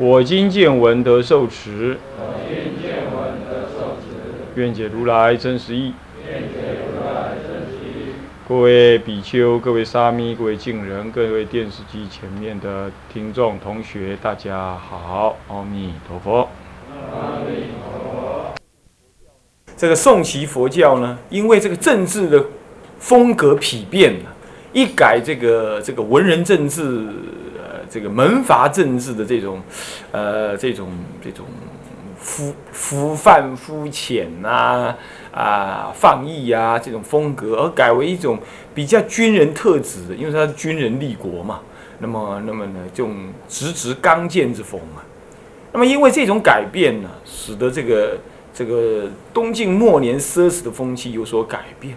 我今见闻得受持。我今见闻得受持。愿解如来真实义。愿解如来。各位比丘、各位沙弥、各位敬人、各位电视机前面的听众、同学，大家好，阿弥陀佛。阿弥陀佛。这个宋齐佛教呢，因为这个政治的风格丕变了，一改这个这个文人政治。这个门阀政治的这种，呃，这种这种肤肤泛肤浅呐，啊，放逸啊，这种风格，而改为一种比较军人特质的，因为他是军人立国嘛。那么，那么呢，这种直直刚健之风啊。那么，因为这种改变呢，使得这个这个东晋末年奢侈的风气有所改变。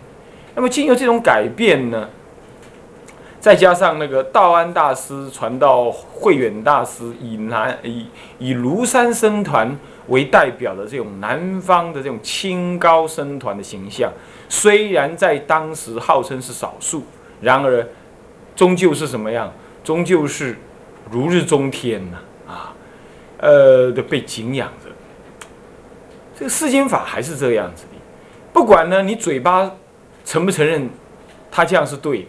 那么，经由这种改变呢？再加上那个道安大师传到慧远大师，以南以以庐山僧团为代表的这种南方的这种清高僧团的形象，虽然在当时号称是少数，然而终究是什么样？终究是如日中天呐！啊，呃的被敬仰着。这个世间法还是这样子的，不管呢你嘴巴承不承认，他这样是对的。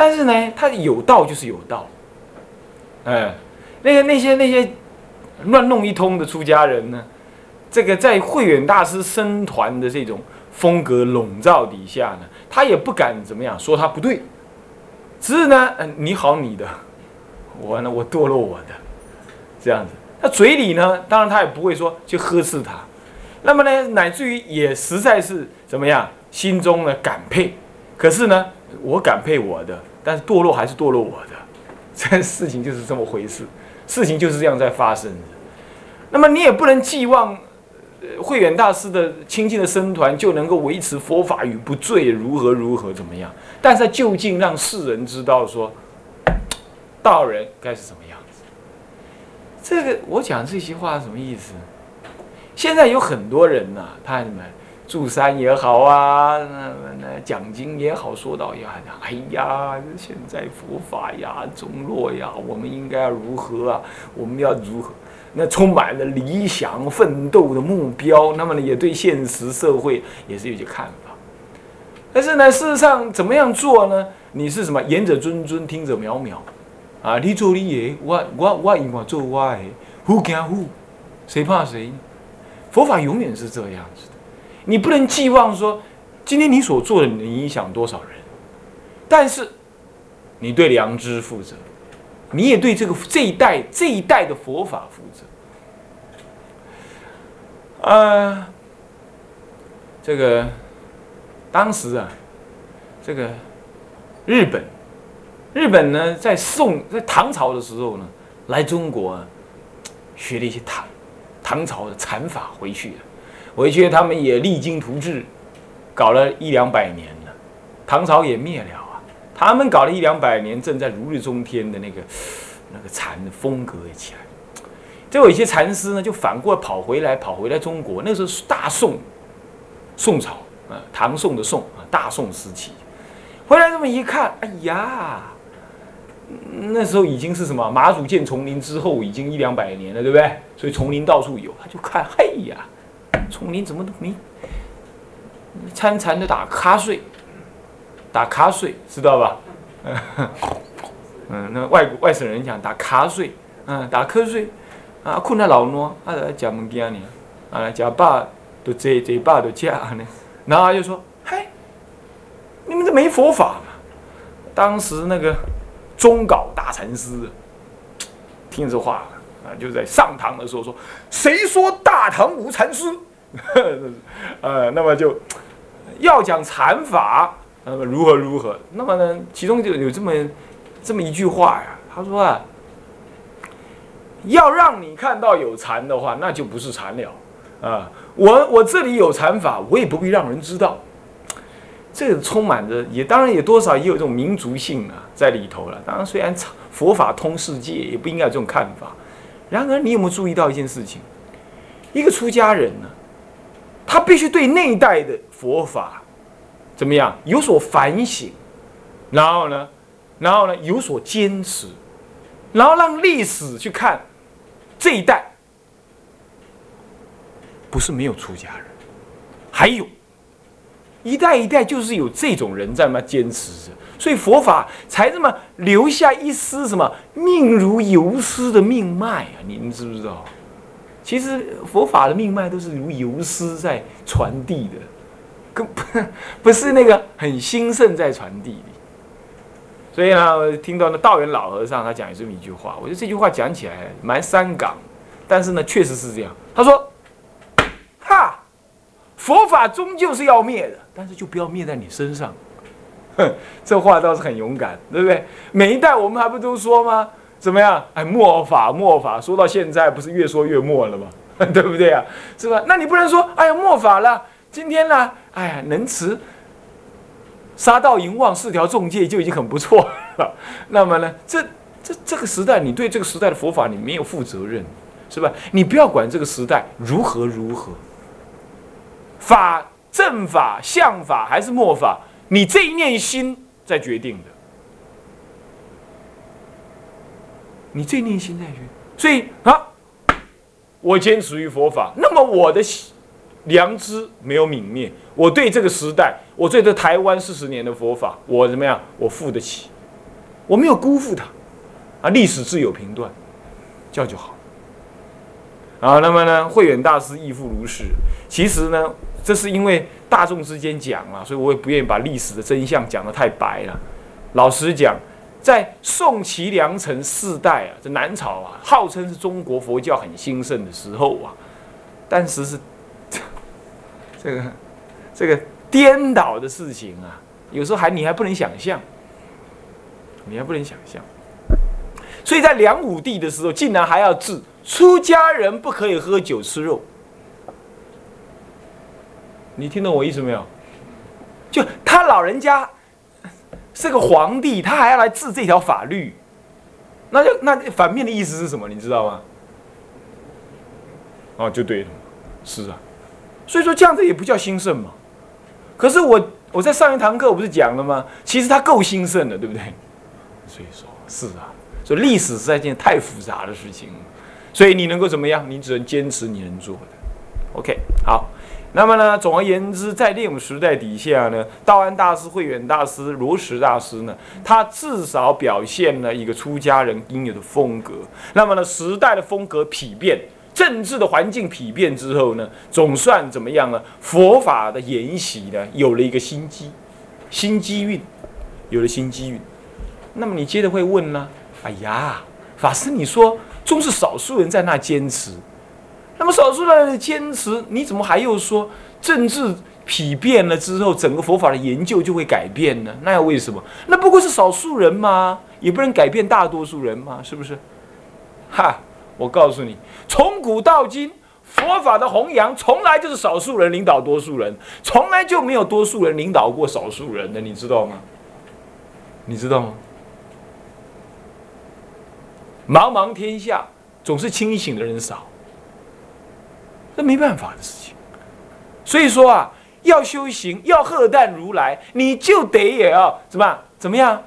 但是呢，他有道就是有道，哎，那个那些那些乱弄一通的出家人呢，这个在慧远大师僧团的这种风格笼罩底下呢，他也不敢怎么样说他不对，只是呢，嗯，你好你的，我呢我堕落我的，这样子，他嘴里呢，当然他也不会说去呵斥他，那么呢，乃至于也实在是怎么样，心中呢感佩，可是呢，我感佩我的。但是堕落还是堕落我的，这事情就是这么回事，事情就是这样在发生的。那么你也不能寄望慧远大师的亲近的僧团就能够维持佛法与不坠如何如何怎么样？但是究竟让世人知道说，道人该是什么样子？这个我讲这些话什么意思？现在有很多人呐，他什么？住山也好啊，那那讲经也好，说到呀，哎呀，现在佛法呀，中落呀，我们应该要如何啊？我们要如何？那充满了理想、奋斗的目标，那么呢，也对现实社会也是有些看法。但是呢，事实上怎么样做呢？你是什么？言者谆谆，听者渺渺啊！你做你的，我我我应该做我的，互惊互，谁怕谁？佛法永远是这样子。你不能寄望说，今天你所做的能影响多少人，但是你对良知负责，你也对这个这一代这一代的佛法负责。啊，这个当时啊，这个日本，日本呢，在宋在唐朝的时候呢，来中国学了一些唐唐朝的禅法回去了。回去他们也励精图治，搞了一两百年了，唐朝也灭了啊。他们搞了一两百年，正在如日中天的那个那个禅的风格也起来。就有一些禅师呢，就反过来跑回来，跑回来中国。那时候是大宋，宋朝啊，唐宋的宋啊，大宋时期。回来这么一看，哎呀，那时候已经是什么马祖建丛林之后，已经一两百年了，对不对？所以丛林到处有，他就看，嘿呀。丛林怎么都没，参禅的打瞌睡，打瞌睡知道吧？嗯，那外国外省人讲打瞌睡，嗯，打瞌睡，啊，困在老暖，啊，在讲物件呢，啊，食饱都坐坐饱都食呢，然后就说，嘿，你们这没佛法嘛？当时那个中稿大禅师听这话啊，就在上堂的时候说，谁说大唐无禅师？呃，那么就要讲禅法，那么如何如何？那么呢，其中就有这么这么一句话呀，他说啊，要让你看到有禅的话，那就不是禅了啊！我我这里有禅法，我也不必让人知道。这个充满着，也当然也多少也有这种民族性啊在里头了。当然，虽然佛法通世界，也不应该有这种看法。然而，你有没有注意到一件事情？一个出家人呢，他必须对那一代的佛法怎么样有所反省，然后呢，然后呢有所坚持，然后让历史去看这一代不是没有出家人，还有。一代一代就是有这种人在那坚持着，所以佛法才这么留下一丝什么命如游丝的命脉啊！你们知不知道？其实佛法的命脉都是如游丝在传递的，跟不 不是那个很兴盛在传递的。所以呢，听到那道元老和尚他讲这么一句话，我觉得这句话讲起来蛮伤感，但是呢，确实是这样。他说：“哈。”佛法终究是要灭的，但是就不要灭在你身上。这话倒是很勇敢，对不对？每一代我们还不都说吗？怎么样？哎，末法末法，说到现在不是越说越末了吗？对不对啊？是吧？那你不能说，哎呀，末法了，今天呢，哎呀，能持杀盗淫妄四条重戒就已经很不错了。那么呢，这这这个时代，你对这个时代的佛法你没有负责任，是吧？你不要管这个时代如何如何。法正法相法还是末法，你这一念心在决定的。你这一念心在决定，所以啊，我坚持于佛法，那么我的良知没有泯灭，我对这个时代，我对这台湾四十年的佛法，我怎么样？我付得起，我没有辜负它，啊，历史自有评断，这样就好。啊，那么呢，慧远大师亦复如是。其实呢。这是因为大众之间讲啊，所以我也不愿意把历史的真相讲得太白了。老实讲，在宋齐梁陈四代啊，这南朝啊，号称是中国佛教很兴盛的时候啊，但是是 这个这个颠倒的事情啊，有时候还你还不能想象，你还不能想象。所以在梁武帝的时候，竟然还要治出家人不可以喝酒吃肉。你听懂我意思没有？就他老人家是个皇帝，他还要来治这条法律，那就那反面的意思是什么？你知道吗？哦，就对了，是啊，所以说这样子也不叫兴盛嘛。可是我我在上一堂课我不是讲了吗？其实他够兴盛的，对不对？所以说，是啊，所以历史是一件太复杂的事情，所以你能够怎么样？你只能坚持你能做的。OK，好。那么呢，总而言之，在这种时代底下呢，道安大师、慧远大师、罗什大师呢，他至少表现了一个出家人应有的风格。那么呢，时代的风格丕变，政治的环境丕变之后呢，总算怎么样呢？佛法的沿袭呢，有了一个新机、新机运，有了新机运。那么你接着会问呢？哎呀，法师，你说终是少数人在那坚持。那么少数人的坚持，你怎么还又说政治丕变了之后，整个佛法的研究就会改变呢？那要为什么？那不过是少数人吗？也不能改变大多数人吗？是不是？哈！我告诉你，从古到今，佛法的弘扬从来就是少数人领导多数人，从来就没有多数人领导过少数人的，你知道吗？你知道吗？茫茫天下，总是清醒的人少。这没办法的事情，所以说啊，要修行，要喝淡如来，你就得也要怎么怎么样，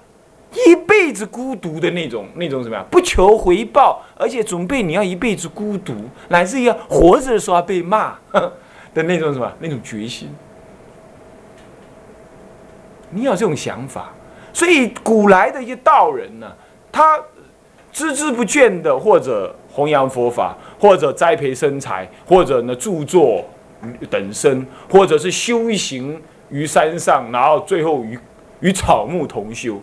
一辈子孤独的那种那种什么样，不求回报，而且准备你要一辈子孤独，乃至于要活着的时候被骂 的那种什么那种决心，你有这种想法，所以古来的一些道人呢，他孜孜不倦的或者。弘扬佛法，或者栽培身材，或者呢著作等身，或者是修行于山上，然后最后与与草木同修，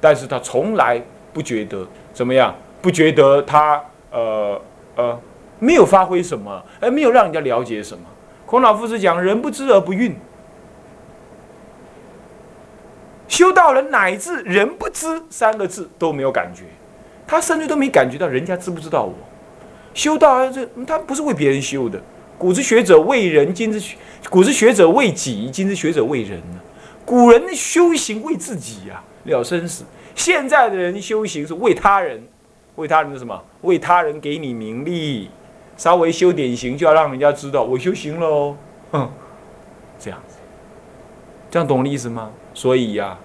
但是他从来不觉得怎么样，不觉得他呃呃没有发挥什么，而没有让人家了解什么。孔老夫子讲：“人不知而不愠。”修道人乃至“人不知”三个字都没有感觉。他甚至都没感觉到人家知不知道我，修道啊这他不是为别人修的。古之学者为人，今之古之学者为己，今之学者为人呢。古人修行为自己呀，了生死。现在的人修行是为他人，为他人的什么？为他人给你名利，稍微修点行就要让人家知道我修行喽。哼，这样子，这样懂我的意思吗？所以呀，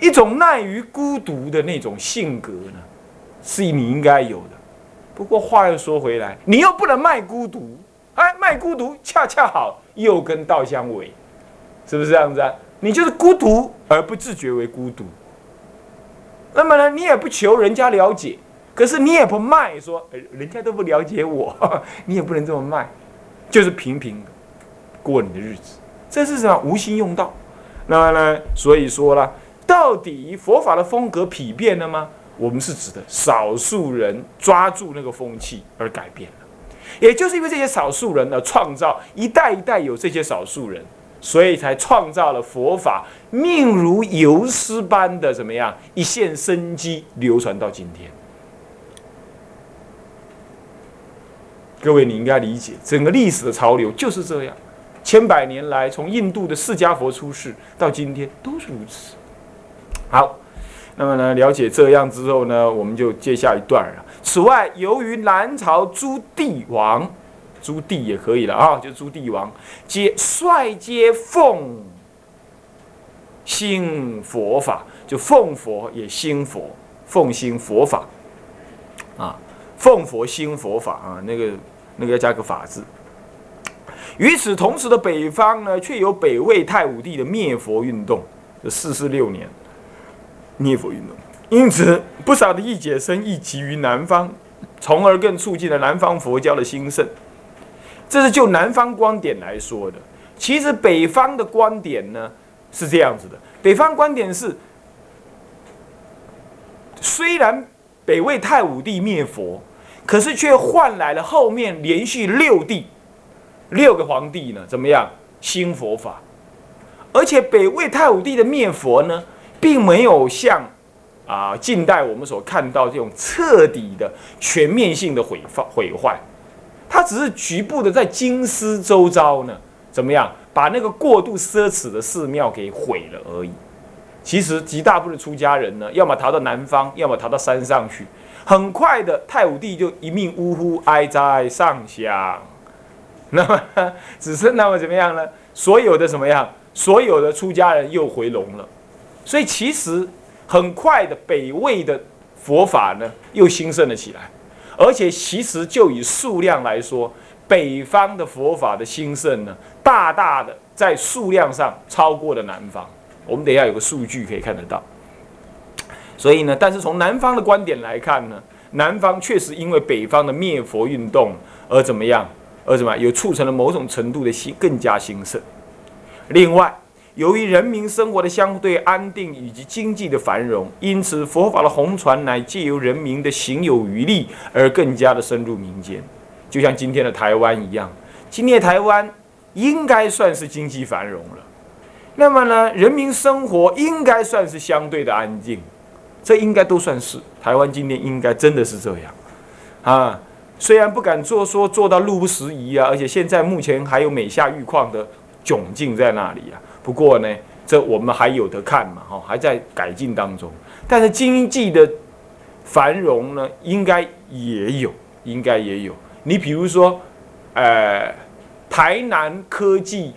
一种耐于孤独的那种性格呢，是你应该有的。不过话又说回来，你又不能卖孤独，哎，卖孤独恰恰好又跟道相违，是不是这样子啊？你就是孤独而不自觉为孤独。那么呢，你也不求人家了解，可是你也不卖，说，人家都不了解我，你也不能这么卖，就是平平过你的日子，这是什么？无心用道。那么呢，所以说了，到底佛法的风格疲变了吗？我们是指的少数人抓住那个风气而改变了，也就是因为这些少数人呢，创造一代一代有这些少数人。所以才创造了佛法，命如游丝般的怎么样一线生机流传到今天。各位，你应该理解，整个历史的潮流就是这样，千百年来，从印度的释迦佛出世到今天都是如此。好，那么呢，了解这样之后呢，我们就接下一段了。此外，由于南朝诸帝王。朱棣也可以了啊，就朱棣王，皆率皆奉兴佛法，就奉佛也兴佛，奉兴佛法啊，奉佛兴佛法啊，那个那个要加个法字。与此同时的北方呢，却有北魏太武帝的灭佛运动，就四四六年灭佛运动，因此不少的义解生亦集于南方，从而更促进了南方佛教的兴盛。这是就南方观点来说的，其实北方的观点呢是这样子的。北方观点是，虽然北魏太武帝灭佛，可是却换来了后面连续六帝、六个皇帝呢怎么样兴佛法？而且北魏太武帝的灭佛呢，并没有像啊近代我们所看到这种彻底的全面性的毁坏毁坏。他只是局部的在京师周遭呢，怎么样把那个过度奢侈的寺庙给毁了而已。其实极大部分出家人呢，要么逃到南方，要么逃到山上去。很快的，太武帝就一命呜呼，哀哉上香。那么只剩那么怎么样呢？所有的怎么样？所有的出家人又回笼了。所以其实很快的，北魏的佛法呢又兴盛了起来。而且，其实就以数量来说，北方的佛法的兴盛呢，大大的在数量上超过了南方。我们等下有个数据可以看得到。所以呢，但是从南方的观点来看呢，南方确实因为北方的灭佛运动而怎么样，而怎么有促成了某种程度的兴更加兴盛。另外，由于人民生活的相对安定以及经济的繁荣，因此佛法的红传乃借由人民的行有余力而更加的深入民间，就像今天的台湾一样。今天台湾应该算是经济繁荣了，那么呢，人民生活应该算是相对的安静，这应该都算是台湾今天应该真的是这样啊。虽然不敢做说做到路不拾遗啊，而且现在目前还有美下玉矿的窘境在那里啊。不过呢，这我们还有得看嘛，哈，还在改进当中。但是经济的繁荣呢，应该也有，应该也有。你比如说，呃，台南科技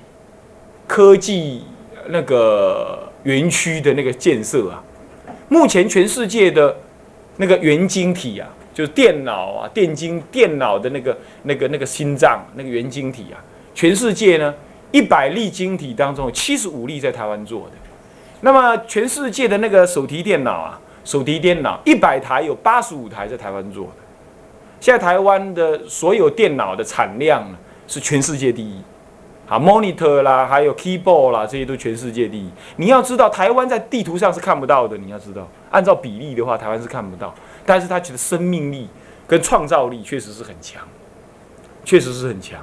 科技那个园区的那个建设啊，目前全世界的那个元晶体啊，就是电脑啊，电晶电脑的那个那个那个心脏那个元晶体啊，全世界呢。一百粒晶体当中，有七十五粒在台湾做的。那么，全世界的那个手提电脑啊，手提电脑一百台有八十五台在台湾做的。现在台湾的所有电脑的产量呢，是全世界第一。好，monitor 啦，还有 keyboard 啦，这些都全世界第一。你要知道，台湾在地图上是看不到的。你要知道，按照比例的话，台湾是看不到。但是它其实生命力跟创造力确实是很强，确实是很强。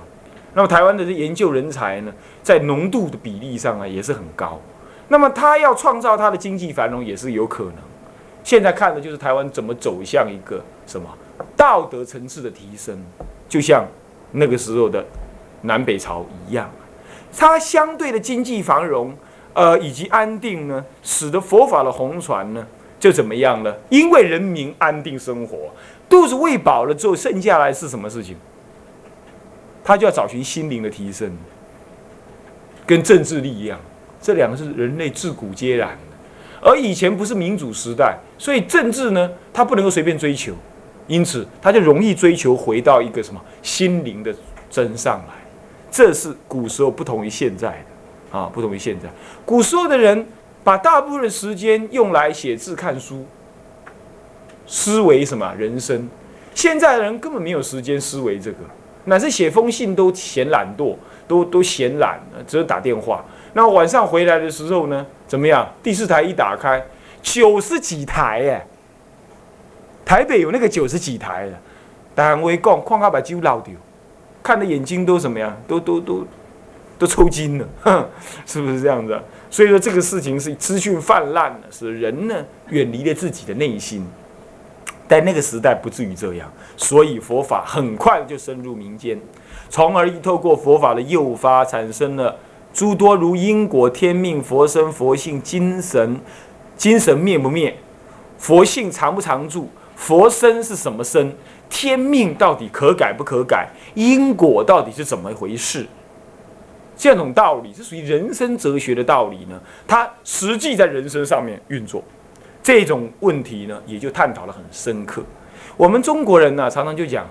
那么台湾的这研究人才呢，在浓度的比例上啊也是很高。那么他要创造他的经济繁荣也是有可能。现在看的就是台湾怎么走向一个什么？道德层次的提升，就像那个时候的南北朝一样，它相对的经济繁荣，呃，以及安定呢，使得佛法的红传呢，就怎么样呢？因为人民安定生活，肚子喂饱了之后，剩下来是什么事情？他就要找寻心灵的提升，跟政治力量，这两个是人类自古皆然的。而以前不是民主时代，所以政治呢，他不能够随便追求，因此他就容易追求回到一个什么心灵的真上来。这是古时候不同于现在的啊，不同于现在。古时候的人把大部分的时间用来写字、看书，思维什么人生。现在的人根本没有时间思维这个。乃至写封信都嫌懒惰，都都嫌懒，只有打电话。那晚上回来的时候呢，怎么样？第四台一打开，九十几台耶！台北有那个九十几台的，但我讲，看他把酒捞掉，看的眼睛都什么样？都都都都抽筋了，是不是这样子？所以说这个事情是资讯泛滥了，使人呢远离了自己的内心。在那个时代不至于这样，所以佛法很快就深入民间，从而透过佛法的诱发，产生了诸多如因果、天命、佛身、佛性、精神、精神灭不灭，佛性常不常住，佛身是什么身，天命到底可改不可改，因果到底是怎么回事？这种道理是属于人生哲学的道理呢？它实际在人生上面运作。这种问题呢，也就探讨的很深刻。我们中国人呢，常常就讲，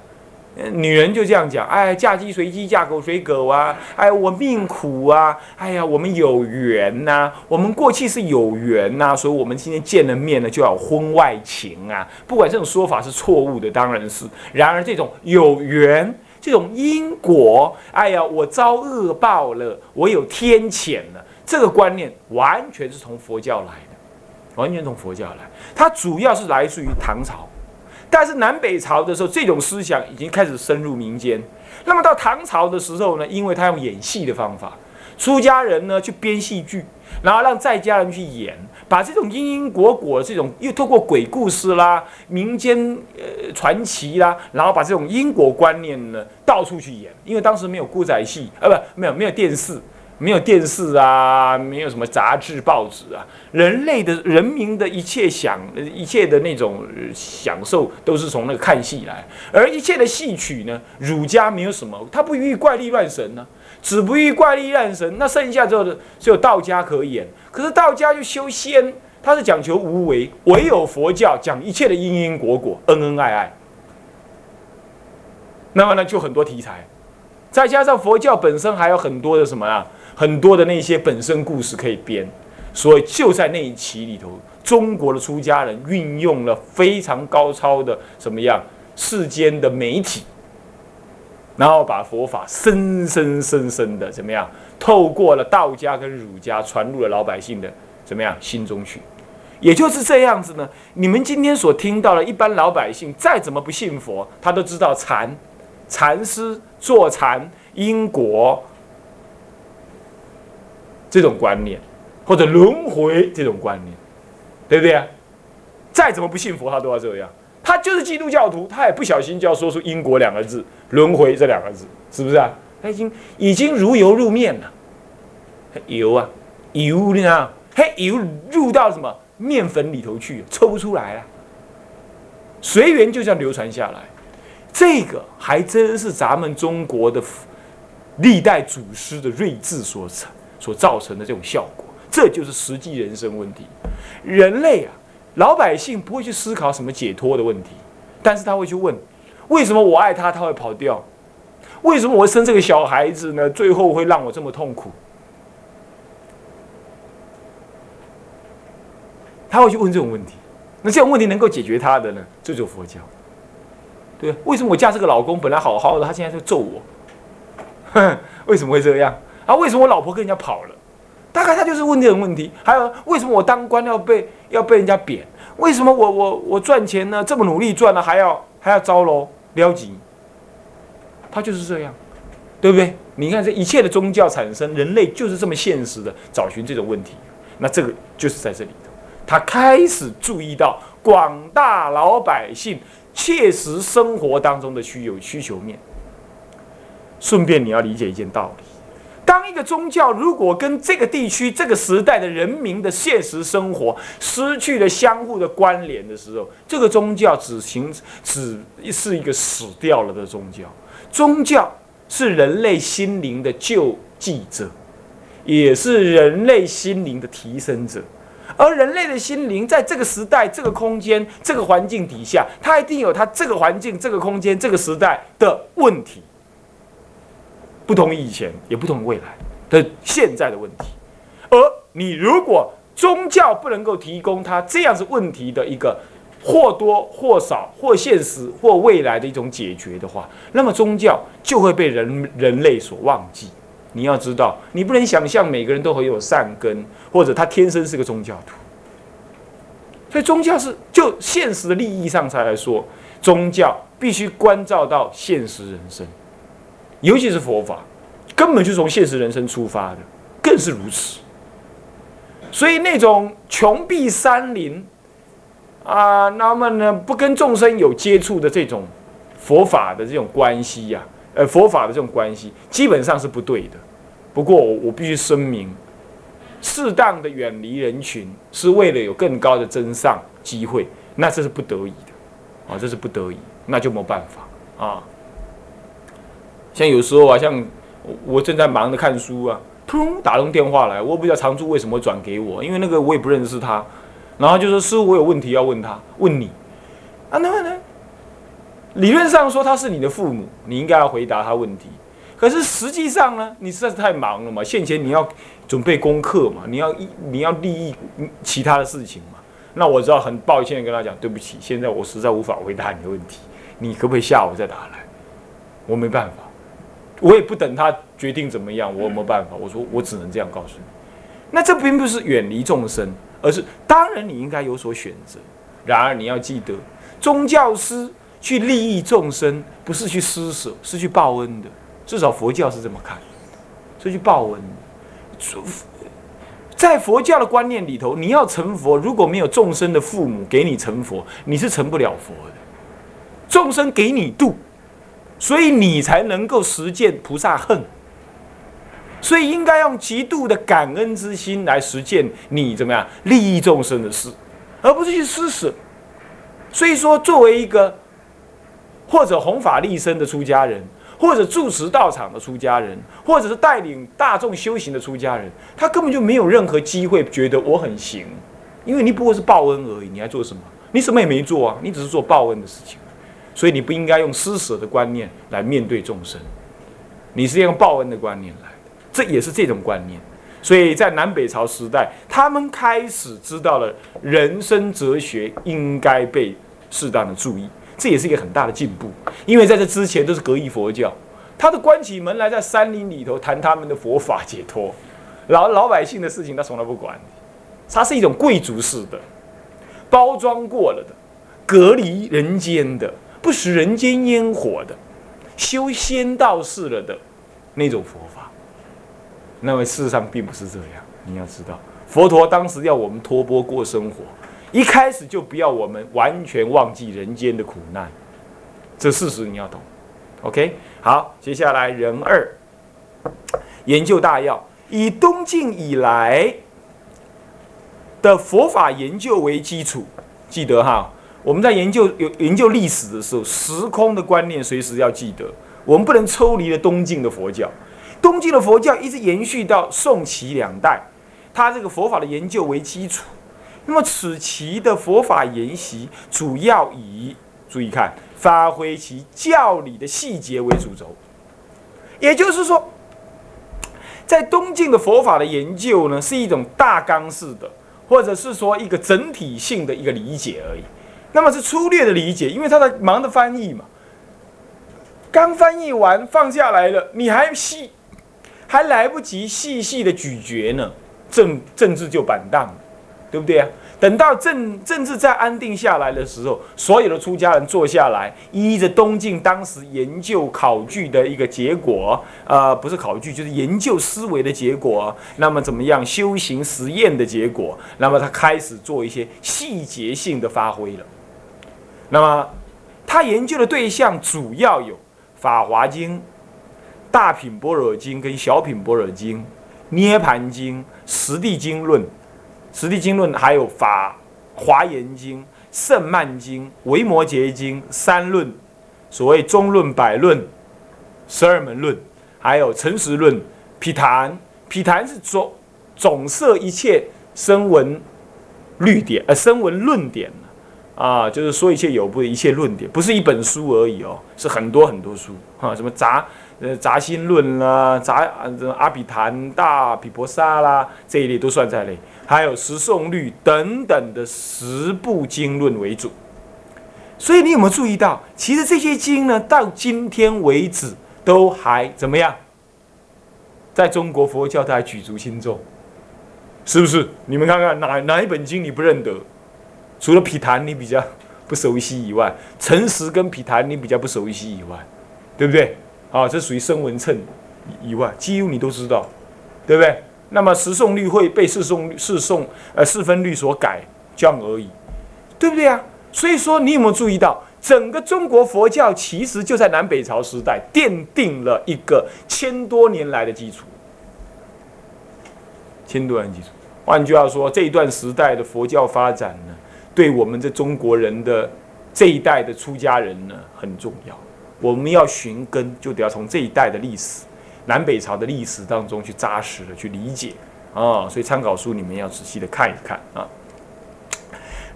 女人就这样讲，哎，嫁鸡随鸡，嫁狗随狗啊，哎，我命苦啊，哎呀，我们有缘呐，我们过去是有缘呐，所以我们今天见了面呢，就要婚外情啊。不管这种说法是错误的，当然是。然而，这种有缘，这种因果，哎呀，我遭恶报了，我有天谴了，这个观念完全是从佛教来的。完全从佛教来，它主要是来自于唐朝，但是南北朝的时候，这种思想已经开始深入民间。那么到唐朝的时候呢，因为他用演戏的方法，出家人呢去编戏剧，然后让在家人去演，把这种因因果果这种又透过鬼故事啦、民间呃传奇啦，然后把这种因果观念呢到处去演。因为当时没有孤仔戏，啊，不，没有没有电视。没有电视啊，没有什么杂志报纸啊，人类的人民的一切享，一切的那种享受，都是从那个看戏来。而一切的戏曲呢，儒家没有什么，他不欲怪力乱神呢，只不欲怪力乱神。那剩下之后的只有道家可演。可是道家就修仙，他是讲求无为，唯有佛教讲一切的因因果果，恩恩爱爱。那么呢，就很多题材，再加上佛教本身还有很多的什么啊？很多的那些本身故事可以编，所以就在那一期里头，中国的出家人运用了非常高超的什么样世间的媒体，然后把佛法深深深深的怎么样，透过了道家跟儒家传入了老百姓的怎么样心中去，也就是这样子呢。你们今天所听到的，一般老百姓再怎么不信佛，他都知道禅、禅师坐禅因果。这种观念，或者轮回这种观念，对不对啊？再怎么不信佛，他都要这样。他就是基督教徒，他也不小心就要说出因果两个字、轮回这两个字，是不是啊？他已经已经如油入面了，油啊，油呢？嘿，油入到什么面粉里头去，抽不出来了。随缘就这样流传下来，这个还真是咱们中国的历代祖师的睿智所成。所造成的这种效果，这就是实际人生问题。人类啊，老百姓不会去思考什么解脱的问题，但是他会去问：为什么我爱他，他会跑掉？为什么我生这个小孩子呢？最后会让我这么痛苦？他会去问这种问题。那这种问题能够解决他的呢？这就佛教。对，为什么我嫁这个老公本来好好的，他现在就揍我？哼，为什么会这样？啊，为什么我老婆跟人家跑了？大概他就是问这种问题。还有，为什么我当官要被要被人家贬？为什么我我我赚钱呢？这么努力赚了，还要还要招喽撩急？他就是这样，对不对？你看这一切的宗教产生，人类就是这么现实的找寻这种问题。那这个就是在这里头，他开始注意到广大老百姓切实生活当中的需有需求面。顺便你要理解一件道理：当一个宗教如果跟这个地区、这个时代的人民的现实生活失去了相互的关联的时候，这个宗教只形只是一个死掉了的宗教。宗教是人类心灵的救济者，也是人类心灵的提升者。而人类的心灵在这个时代、这个空间、这个环境底下，它一定有它这个环境、这个空间、这个时代的问题，不同于以前，也不同于未来的现在的问题。而你如果宗教不能够提供他这样子问题的一个或多或少、或现实或未来的一种解决的话，那么宗教就会被人人类所忘记。你要知道，你不能想象每个人都很有善根，或者他天生是个宗教徒。所以宗教是就现实的利益上才来说，宗教必须关照到现实人生，尤其是佛法，根本就从现实人生出发的，更是如此。所以那种穷闭山林啊，那么呢不跟众生有接触的这种佛法的这种关系呀。呃，佛法的这种关系基本上是不对的。不过我必须声明，适当的远离人群是为了有更高的增上机会，那这是不得已的，啊，这是不得已，那就没办法啊。像有时候啊，像我正在忙着看书啊，突然打通电话来，我不知道常住为什么转给我，因为那个我也不认识他，然后就说师傅，我有问题要问他，问你啊，那么呢？理论上说他是你的父母，你应该要回答他问题。可是实际上呢，你实在是太忙了嘛，现前你要准备功课嘛，你要一你要利益其他的事情嘛。那我知道很抱歉跟他讲，对不起，现在我实在无法回答你的问题，你可不可以下午再打来？我没办法，我也不等他决定怎么样，我有没有办法？我说我只能这样告诉你。那这并不是远离众生，而是当然你应该有所选择。然而你要记得，宗教师。去利益众生，不是去施舍，是去报恩的。至少佛教是这么看，是去报恩的。在佛教的观念里头，你要成佛，如果没有众生的父母给你成佛，你是成不了佛的。众生给你度，所以你才能够实践菩萨恨。所以应该用极度的感恩之心来实践你怎么样利益众生的事，而不是去施舍。所以说，作为一个。或者弘法利生的出家人，或者住持道场的出家人，或者是带领大众修行的出家人，他根本就没有任何机会觉得我很行，因为你不过是报恩而已，你还做什么？你什么也没做啊，你只是做报恩的事情，所以你不应该用施舍的观念来面对众生，你是用报恩的观念来，这也是这种观念。所以在南北朝时代，他们开始知道了人生哲学应该被适当的注意。这也是一个很大的进步，因为在这之前都是格义佛教，他的关起门来在山林里头谈他们的佛法解脱，老老百姓的事情他从来不管，他是一种贵族式的，包装过了的，隔离人间的，不食人间烟火的，修仙道士了的那种佛法。那么事实上并不是这样，你要知道，佛陀当时要我们托钵过生活。一开始就不要我们完全忘记人间的苦难，这事实你要懂。OK，好，接下来人二研究大要，以东晋以来的佛法研究为基础，记得哈，我们在研究有研究历史的时候，时空的观念随时要记得，我们不能抽离了东晋的佛教。东晋的佛教一直延续到宋齐两代，它这个佛法的研究为基础。那么此期的佛法研习，主要以注意看，发挥其教理的细节为主轴。也就是说，在东晋的佛法的研究呢，是一种大纲式的，或者是说一个整体性的一个理解而已。那么是粗略的理解，因为他在忙着翻译嘛，刚翻译完放下来了，你还细，还来不及细细的咀嚼呢，政政治就板荡了。对不对啊？等到政政治再安定下来的时候，所有的出家人坐下来，依着东晋当时研究考据的一个结果，呃，不是考据，就是研究思维的结果。那么怎么样修行实验的结果？那么他开始做一些细节性的发挥了。那么。他研究的对象主要有《法华经》、《大品般若经》跟《小品般若经》、《涅盘经》、《十地经论》、《十地经论》，还有《法华严经》、《圣曼经》、《维摩诘经》、三论，所谓中论、百论、十二门论，还有诚实论、毗昙。毗昙是总总摄一切声闻律典，呃，声闻论典。啊，就是说一切有部的一切论点，不是一本书而已哦，是很多很多书啊，什么杂呃杂心论啦，杂阿毗昙大毗婆沙啦这一类都算在内，还有十诵律等等的十部经论为主。所以你有没有注意到，其实这些经呢，到今天为止都还怎么样？在中国佛教，它还举足轻重，是不是？你们看看哪哪一本经你不认得？除了毗昙你比较不熟悉以外，诚实跟毗昙你比较不熟悉以外，对不对？啊，这属于声闻称以外，几乎你都知道，对不对？那么十诵律会被四诵四诵呃四分律所改，这样而已，对不对啊？所以说，你有没有注意到，整个中国佛教其实就在南北朝时代奠定了一个千多年来的基础，千多年基础。换句话说，这一段时代的佛教发展呢？对我们这中国人的这一代的出家人呢很重要，我们要寻根，就得要从这一代的历史、南北朝的历史当中去扎实的去理解啊。所以参考书你们要仔细的看一看啊。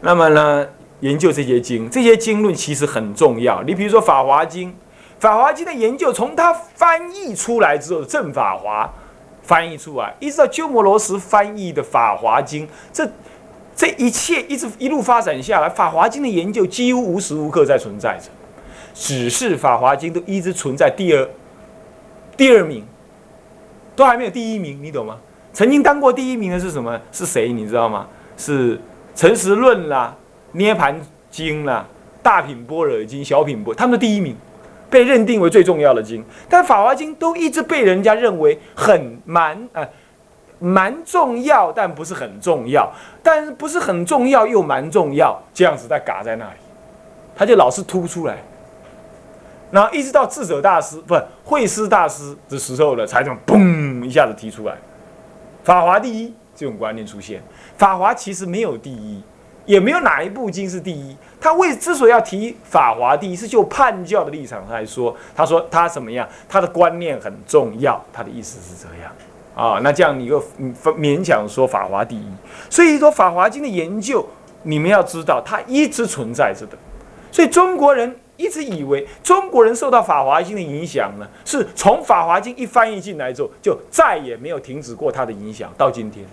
那么呢，研究这些经，这些经论其实很重要。你比如说《法华经》，《法华经》的研究，从它翻译出来之后，正法华翻译出来，一直到鸠摩罗什翻译的《法华经》，这。这一切一直一路发展下来，《法华经》的研究几乎无时无刻在存在着，只是《法华经》都一直存在第二、第二名，都还没有第一名，你懂吗？曾经当过第一名的是什么？是谁？你知道吗？是《诚实论》啦，《涅盘经》啦，《大品般若经》、《小品般》，他们的第一名被认定为最重要的经，但《法华经》都一直被人家认为很蛮啊。蛮重要，但不是很重要，但是不是很重要又蛮重要，这样子在嘎在那里，他就老是突出来，然后一直到智者大师不慧师大师的时候呢，才这么嘣一下子提出来，法华第一这种观念出现。法华其实没有第一，也没有哪一部经是第一。他为之所以要提法华第一，是就叛教的立场来说，他说他怎么样，他的观念很重要，他的意思是这样。啊，那这样你又勉强说法华第一，所以说《法华经》的研究，你们要知道它一直存在着的。所以中国人一直以为中国人受到《法华经》的影响呢，是从《法华经》一翻译进来之后，就再也没有停止过它的影响，到今天。